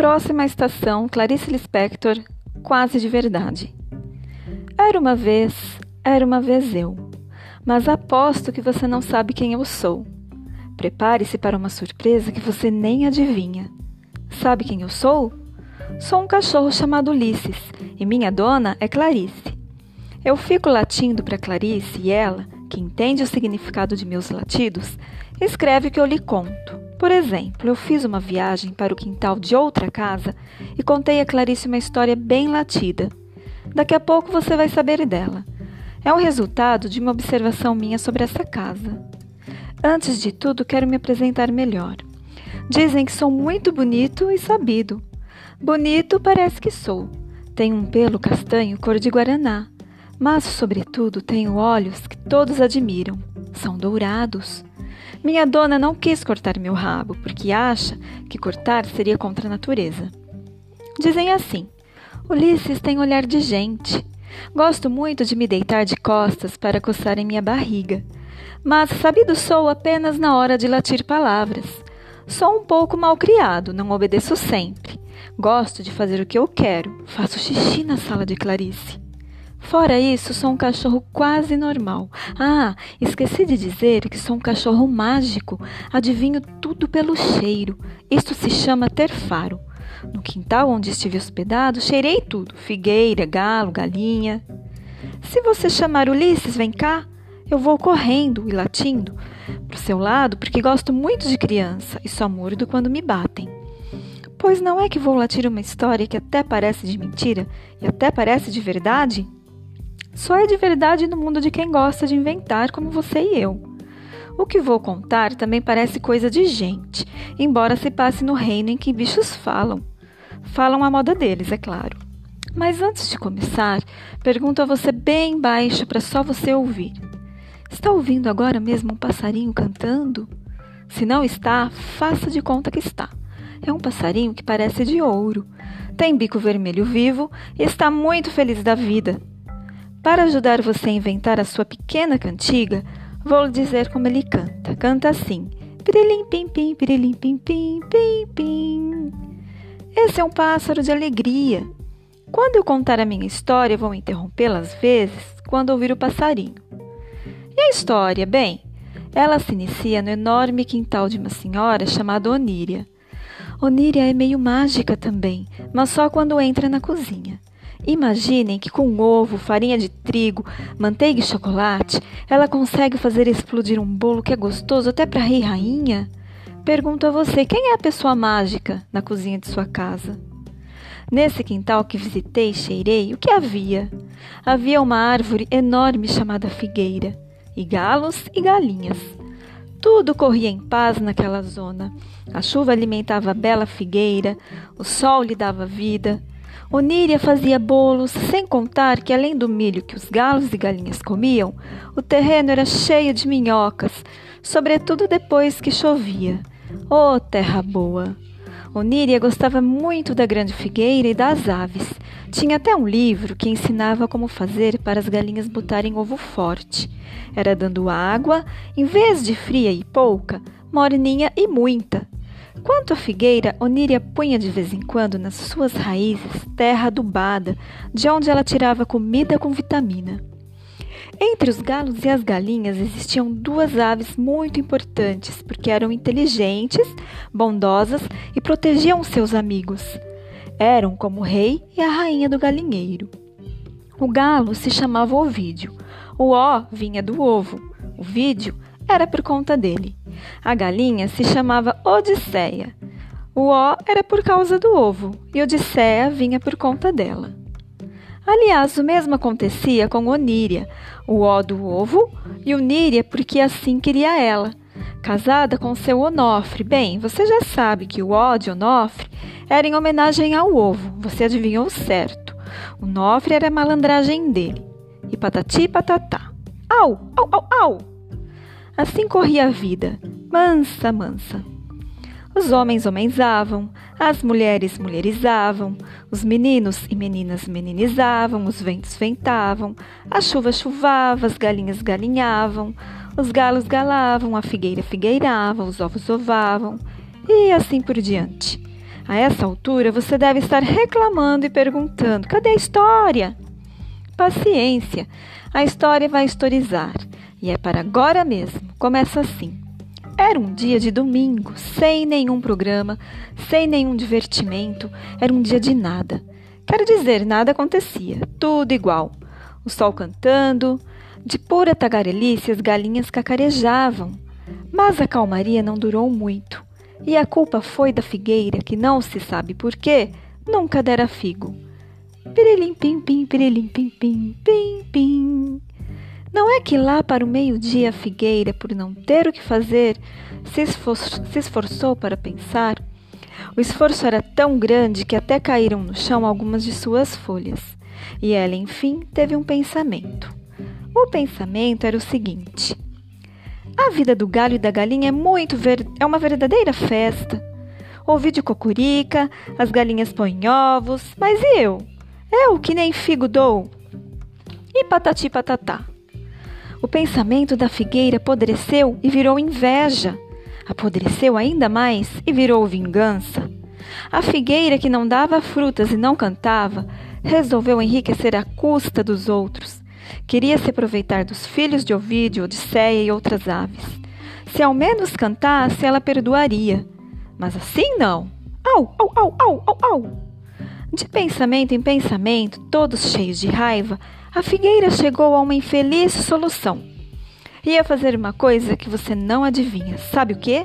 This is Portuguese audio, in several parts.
Próxima estação, Clarice Lispector, quase de verdade. Era uma vez, era uma vez eu, mas aposto que você não sabe quem eu sou. Prepare-se para uma surpresa que você nem adivinha. Sabe quem eu sou? Sou um cachorro chamado Ulisses e minha dona é Clarice. Eu fico latindo para Clarice e ela, que entende o significado de meus latidos, escreve o que eu lhe conto. Por exemplo, eu fiz uma viagem para o quintal de outra casa e contei a Clarice uma história bem latida. Daqui a pouco você vai saber dela. É o resultado de uma observação minha sobre essa casa. Antes de tudo, quero me apresentar melhor. Dizem que sou muito bonito e sabido. Bonito parece que sou. Tenho um pelo castanho cor de guaraná, mas, sobretudo, tenho olhos que todos admiram. São dourados. Minha dona não quis cortar meu rabo, porque acha que cortar seria contra a natureza. Dizem assim: Ulisses tem olhar de gente. Gosto muito de me deitar de costas para coçar em minha barriga mas sabido sou apenas na hora de latir palavras. Sou um pouco mal criado, não obedeço sempre. Gosto de fazer o que eu quero, faço xixi na sala de Clarice. Fora isso, sou um cachorro quase normal. Ah, esqueci de dizer que sou um cachorro mágico. Adivinho tudo pelo cheiro. Isto se chama ter faro. No quintal onde estive hospedado, cheirei tudo: figueira, galo, galinha. Se você chamar Ulisses, vem cá, eu vou correndo e latindo para o seu lado porque gosto muito de criança e só mordo quando me batem. Pois não é que vou latir uma história que até parece de mentira e até parece de verdade? Só é de verdade no mundo de quem gosta de inventar como você e eu. O que vou contar também parece coisa de gente, embora se passe no reino em que bichos falam. Falam a moda deles, é claro. Mas antes de começar, pergunto a você bem baixo para só você ouvir. Está ouvindo agora mesmo um passarinho cantando? Se não está, faça de conta que está. É um passarinho que parece de ouro. Tem bico vermelho vivo e está muito feliz da vida. Para ajudar você a inventar a sua pequena cantiga, vou lhe dizer como ele canta. Canta assim: pirilim pim pim, pirilim pim pim, pim pim. Esse é um pássaro de alegria. Quando eu contar a minha história, vou interrompê-la às vezes quando ouvir o passarinho. E a história? Bem, ela se inicia no enorme quintal de uma senhora chamada Oníria. Oníria é meio mágica também, mas só quando entra na cozinha. Imaginem que com ovo, farinha de trigo, manteiga e chocolate, ela consegue fazer explodir um bolo que é gostoso até para rei rainha. Pergunto a você, quem é a pessoa mágica na cozinha de sua casa? Nesse quintal que visitei e cheirei, o que havia? Havia uma árvore enorme chamada figueira e galos e galinhas. Tudo corria em paz naquela zona. A chuva alimentava a bela figueira, o sol lhe dava vida. Oníria fazia bolos, sem contar que, além do milho que os galos e galinhas comiam, o terreno era cheio de minhocas, sobretudo depois que chovia. Oh, terra boa! Oníria gostava muito da grande figueira e das aves. Tinha até um livro que ensinava como fazer para as galinhas botarem ovo forte. Era dando água, em vez de fria e pouca, morninha e muita. Quanto à figueira, Oníria punha de vez em quando nas suas raízes terra adubada, de onde ela tirava comida com vitamina. Entre os galos e as galinhas existiam duas aves muito importantes, porque eram inteligentes, bondosas e protegiam seus amigos. Eram como o rei e a rainha do galinheiro. O galo se chamava Ovídio. O O vinha do ovo. O vídeo era por conta dele. A galinha se chamava Odisseia. O O era por causa do ovo e Odisseia vinha por conta dela. Aliás, o mesmo acontecia com Oníria, o ó do ovo, e Oníria porque assim queria ela. Casada com seu Onofre. Bem, você já sabe que o ó de Onofre era em homenagem ao ovo. Você adivinhou certo. O Onofre era a malandragem dele. E patati patatá. Au, au, au, au! Assim corria a vida, mansa, mansa. Os homens homenzavam, as mulheres mulherizavam, os meninos e meninas meninizavam, os ventos ventavam, a chuva chuvava, as galinhas galinhavam, os galos galavam, a figueira figueirava, os ovos ovavam, e assim por diante. A essa altura você deve estar reclamando e perguntando: cadê a história? Paciência, a história vai historizar e é para agora mesmo. Começa assim. Era um dia de domingo, sem nenhum programa, sem nenhum divertimento, era um dia de nada. Quero dizer, nada acontecia, tudo igual. O sol cantando, de pura tagarelice as galinhas cacarejavam. Mas a calmaria não durou muito, e a culpa foi da figueira, que não se sabe por quê, nunca dera figo. Pirilim pim pim, pirilim pim pim, pim pim. Não é que lá para o meio-dia a figueira, por não ter o que fazer, se, esfor se esforçou para pensar? O esforço era tão grande que até caíram no chão algumas de suas folhas. E ela, enfim, teve um pensamento. O pensamento era o seguinte: A vida do galho e da galinha é muito ver é uma verdadeira festa. Ouvi de cocurica, as galinhas põem ovos, mas eu? Eu que nem figo dou. E patati patatá. O pensamento da figueira apodreceu e virou inveja. Apodreceu ainda mais e virou vingança. A figueira que não dava frutas e não cantava, resolveu enriquecer à custa dos outros. Queria se aproveitar dos filhos de Ovídio, Odisseia e outras aves. Se ao menos cantasse, ela perdoaria. Mas assim não. Au, au, au, au, au, au. De pensamento em pensamento, todos cheios de raiva, a figueira chegou a uma infeliz solução. Ia fazer uma coisa que você não adivinha. Sabe o que?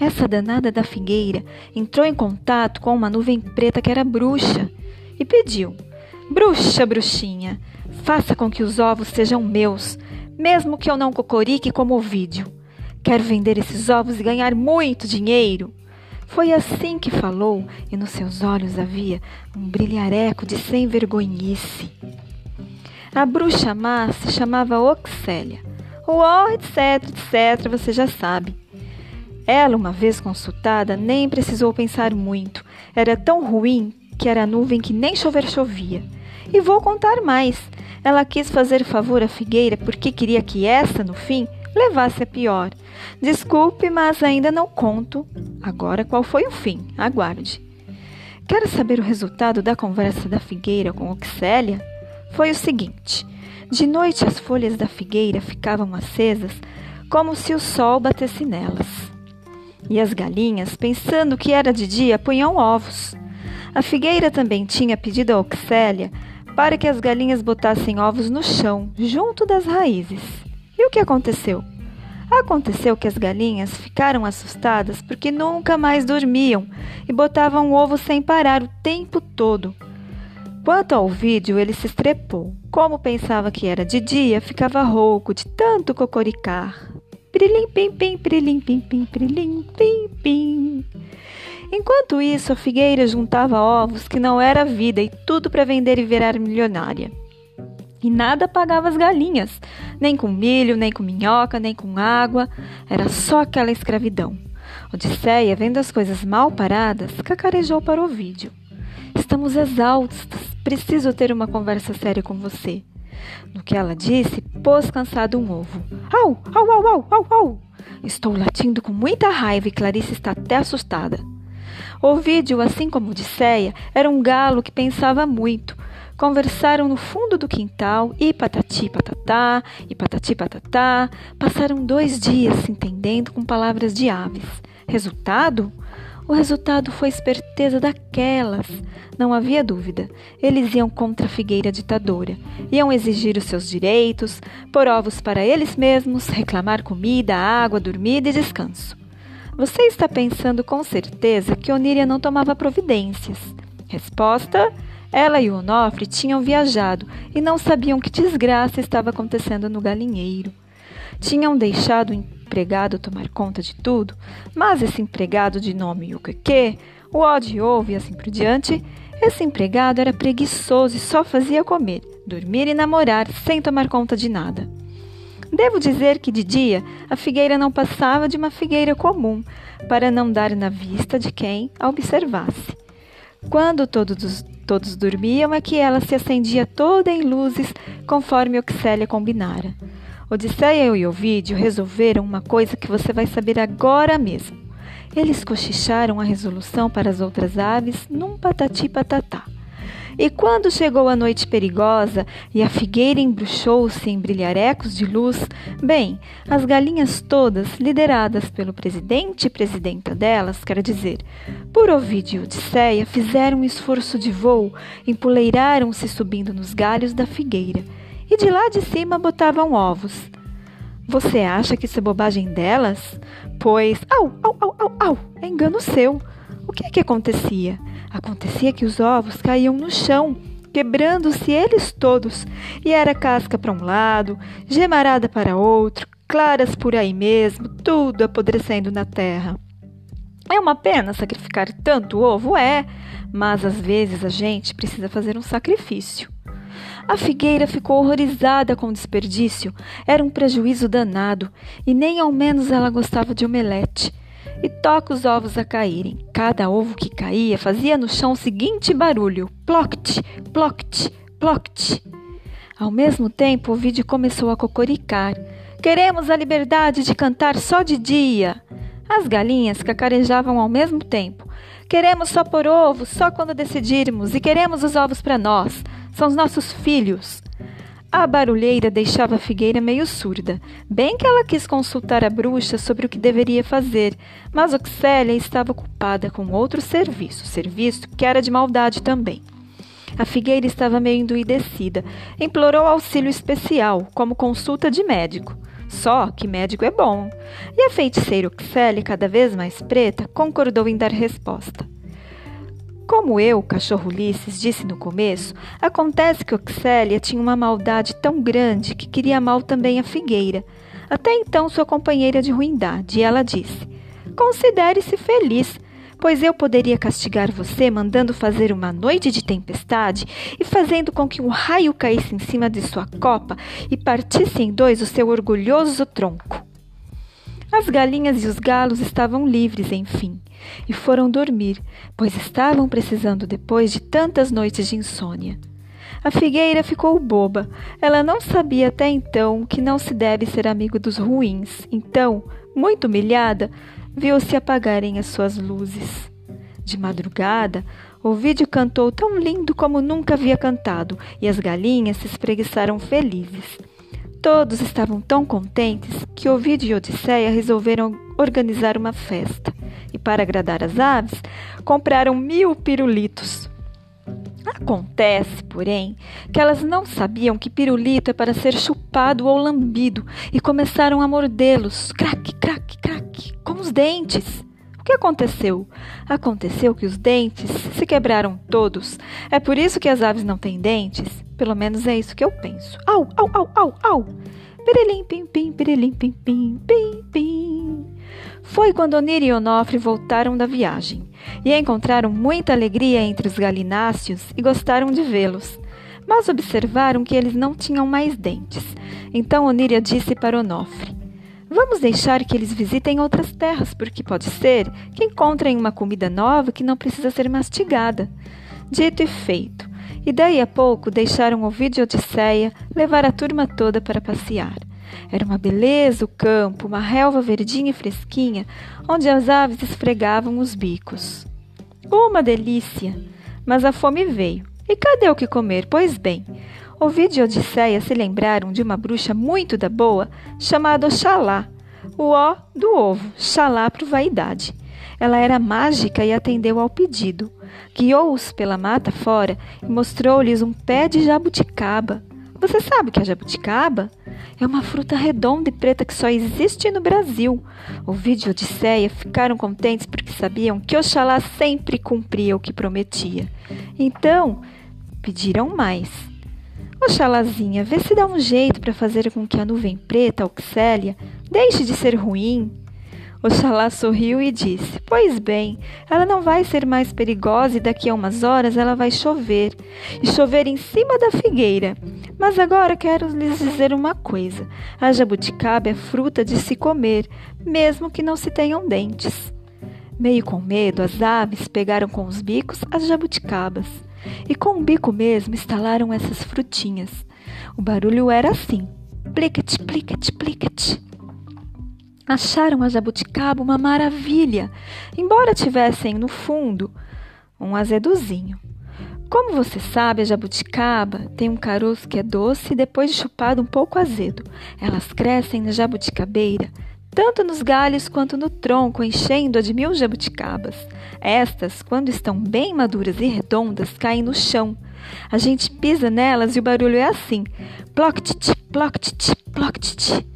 Essa danada da figueira entrou em contato com uma nuvem preta que era bruxa e pediu: Bruxa, bruxinha, faça com que os ovos sejam meus, mesmo que eu não cocorique como o vídeo. Quero vender esses ovos e ganhar muito dinheiro. Foi assim que falou, e nos seus olhos havia um brilhareco de sem vergonhice. A bruxa má se chamava Oxélia. O ó, etc, etc, você já sabe. Ela, uma vez consultada, nem precisou pensar muito. Era tão ruim que era nuvem que nem chover chovia. E vou contar mais. Ela quis fazer favor à figueira porque queria que essa, no fim, levasse a pior. Desculpe, mas ainda não conto. Agora qual foi o fim? Aguarde. Quer saber o resultado da conversa da figueira com Oxélia? Foi o seguinte: de noite as folhas da figueira ficavam acesas como se o sol batesse nelas. E as galinhas, pensando que era de dia, punham ovos. A figueira também tinha pedido a Oxélia para que as galinhas botassem ovos no chão, junto das raízes. E o que aconteceu? Aconteceu que as galinhas ficaram assustadas porque nunca mais dormiam e botavam ovo sem parar o tempo todo. Quanto ao vídeo, ele se estrepou. Como pensava que era de dia, ficava rouco de tanto cocoricar. Pirilim, pim, pim, pirilim, pim, pim, pirilim, pim, pim. Enquanto isso, a figueira juntava ovos que não era vida e tudo para vender e virar milionária. E nada pagava as galinhas, nem com milho, nem com minhoca, nem com água, era só aquela escravidão. Odisseia, vendo as coisas mal paradas, cacarejou para o vídeo. Estamos exaustas. Preciso ter uma conversa séria com você. No que ela disse, pôs cansado um ovo. Au, au, au, au, au, au. Estou latindo com muita raiva e Clarice está até assustada. Ovídio, assim como Odisseia, era um galo que pensava muito. Conversaram no fundo do quintal e patati patatá, e patati patatá. Passaram dois dias se entendendo com palavras de aves. Resultado? O resultado foi esperteza daquelas. Não havia dúvida. Eles iam contra a figueira ditadora. Iam exigir os seus direitos, pôr ovos para eles mesmos, reclamar comida, água, dormida e descanso. Você está pensando com certeza que Oníria não tomava providências. Resposta: ela e o Onofre tinham viajado e não sabiam que desgraça estava acontecendo no galinheiro. Tinham deixado empregado tomar conta de tudo, mas esse empregado de nome Yukaque o odiou e assim por diante, esse empregado era preguiçoso e só fazia comer, dormir e namorar sem tomar conta de nada. Devo dizer que de dia a figueira não passava de uma figueira comum, para não dar na vista de quem a observasse. Quando todos, todos dormiam é que ela se acendia toda em luzes, conforme Oxélia combinara. Odisseia e Ovídio resolveram uma coisa que você vai saber agora mesmo. Eles cochicharam a resolução para as outras aves num patati patatá. E quando chegou a noite perigosa e a figueira embruxou-se em brilharecos de luz, bem, as galinhas todas, lideradas pelo presidente e presidenta delas, quer dizer, por Ovídio e Odisseia, fizeram um esforço de voo, empoleiraram-se subindo nos galhos da figueira, e de lá de cima botavam ovos. Você acha que isso é bobagem delas? Pois, au, au, au, au, au, é engano seu. O que é que acontecia? Acontecia que os ovos caíam no chão, quebrando-se eles todos, e era casca para um lado, gemarada para outro, claras por aí mesmo, tudo apodrecendo na terra. É uma pena sacrificar tanto ovo, é, mas às vezes a gente precisa fazer um sacrifício. A figueira ficou horrorizada com o desperdício. Era um prejuízo danado, e nem ao menos ela gostava de omelete e toca os ovos a caírem. Cada ovo que caía fazia no chão o seguinte barulho: ploct, ploct, ploct. Ao mesmo tempo, o vídeo começou a cocoricar. Queremos a liberdade de cantar só de dia. As galinhas cacarejavam ao mesmo tempo. Queremos só por ovos, só quando decidirmos, e queremos os ovos para nós. São os nossos filhos. A barulheira deixava a figueira meio surda. Bem que ela quis consultar a bruxa sobre o que deveria fazer, mas Oxélia estava ocupada com outro serviço, serviço que era de maldade também. A figueira estava meio enduidecida. Implorou auxílio especial, como consulta de médico. Só que médico é bom. E a feiticeira Oxélia, cada vez mais preta, concordou em dar resposta. Como eu, cachorro Ulisses, disse no começo, acontece que Oxélia tinha uma maldade tão grande que queria mal também a figueira, até então sua companheira de ruindade, e ela disse: Considere-se feliz, pois eu poderia castigar você mandando fazer uma noite de tempestade e fazendo com que um raio caísse em cima de sua copa e partisse em dois o seu orgulhoso tronco. As galinhas e os galos estavam livres, enfim, e foram dormir, pois estavam precisando depois de tantas noites de insônia. A figueira ficou boba. Ela não sabia até então que não se deve ser amigo dos ruins. Então, muito humilhada, viu-se apagarem as suas luzes. De madrugada, o vídeo cantou tão lindo como nunca havia cantado, e as galinhas se espreguiçaram felizes. Todos estavam tão contentes que Ovidio e Odisseia resolveram organizar uma festa. E para agradar as aves, compraram mil pirulitos. Acontece, porém, que elas não sabiam que pirulito é para ser chupado ou lambido e começaram a mordê-los, craque, craque, craque, com os dentes que aconteceu? Aconteceu que os dentes se quebraram todos. É por isso que as aves não têm dentes? Pelo menos é isso que eu penso. Au, au, au, au, au. Perelim, pim, pim, perelim, pim, pim, pim, pim. Foi quando Onir e Onofre voltaram da viagem e encontraram muita alegria entre os galináceos e gostaram de vê-los. Mas observaram que eles não tinham mais dentes. Então Oníria disse para Onofre: Vamos deixar que eles visitem outras terras, porque pode ser que encontrem uma comida nova que não precisa ser mastigada. Dito e feito. E daí a pouco deixaram o vídeo Odisseia levar a turma toda para passear. Era uma beleza o campo, uma relva verdinha e fresquinha, onde as aves esfregavam os bicos. Uma delícia! Mas a fome veio. E cadê o que comer? Pois bem, Ovidio e Odisseia se lembraram de uma bruxa muito da boa chamada Oxalá, o ó do ovo, Xalá pro vaidade. Ela era mágica e atendeu ao pedido. Guiou-os pela mata fora e mostrou-lhes um pé de jabuticaba. Você sabe o que é jabuticaba? É uma fruta redonda e preta que só existe no Brasil. Ovidio e Odisseia ficaram contentes porque sabiam que Oxalá sempre cumpria o que prometia. Então, pediram mais. Oxalazinha, vê se dá um jeito para fazer com que a nuvem preta, Oxélia, deixe de ser ruim. Oxalá sorriu e disse: Pois bem, ela não vai ser mais perigosa e daqui a umas horas ela vai chover e chover em cima da figueira. Mas agora quero lhes dizer uma coisa: a jabuticaba é fruta de se comer, mesmo que não se tenham dentes. Meio com medo, as aves pegaram com os bicos as jabuticabas e com o bico mesmo estalaram essas frutinhas. O barulho era assim: plicat, plicat, plicat. Acharam a jabuticaba uma maravilha, embora tivessem no fundo um azeduzinho. Como você sabe, a jabuticaba tem um caroço que é doce e depois de chupado um pouco azedo. Elas crescem na jabuticabeira, tanto nos galhos quanto no tronco, enchendo-a de mil jabuticabas. Estas, quando estão bem maduras e redondas, caem no chão. A gente pisa nelas e o barulho é assim: ploc-titi, ploc-titi.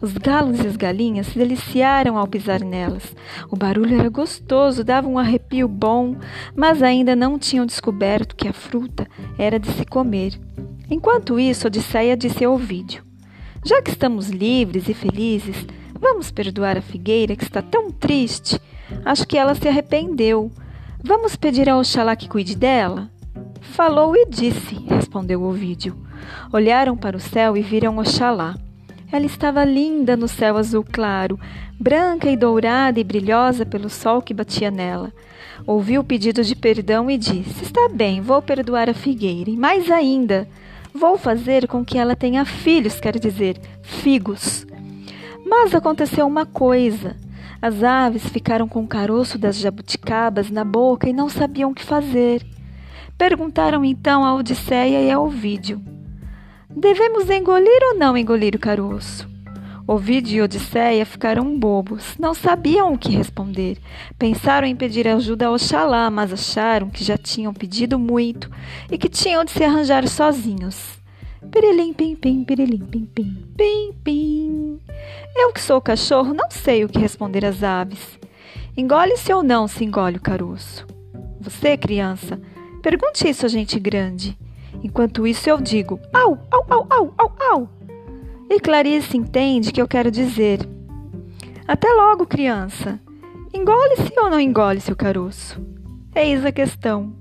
Os galos e as galinhas se deliciaram ao pisar nelas. O barulho era gostoso, dava um arrepio bom, mas ainda não tinham descoberto que a fruta era de se comer. Enquanto isso, Odisseia disse ao Ovídio: Já que estamos livres e felizes, vamos perdoar a figueira que está tão triste. Acho que ela se arrependeu. Vamos pedir ao Oxalá que cuide dela? Falou e disse, respondeu Ovídio. Olharam para o céu e viram Oxalá. Ela estava linda no céu azul claro, branca e dourada e brilhosa pelo sol que batia nela. Ouviu o pedido de perdão e disse: Está bem, vou perdoar a figueira, e mais ainda, vou fazer com que ela tenha filhos, quer dizer, figos. Mas aconteceu uma coisa. As aves ficaram com o caroço das jabuticabas na boca e não sabiam o que fazer. Perguntaram então a Odisseia e a Ovídio: Devemos engolir ou não engolir o caroço? Ovídio e Odisseia ficaram bobos, não sabiam o que responder. Pensaram em pedir ajuda ao Oxalá, mas acharam que já tinham pedido muito e que tinham de se arranjar sozinhos. Pirilim, pim, pim, pirilim, pim, pim, pim, pim. Que sou cachorro não sei o que responder às aves. Engole-se ou não se engole o caroço? Você, criança, pergunte isso a gente grande. Enquanto isso eu digo au, au, au, au, au, au. E Clarice entende que eu quero dizer: Até logo, criança. Engole-se ou não engole-se o caroço? Eis a questão.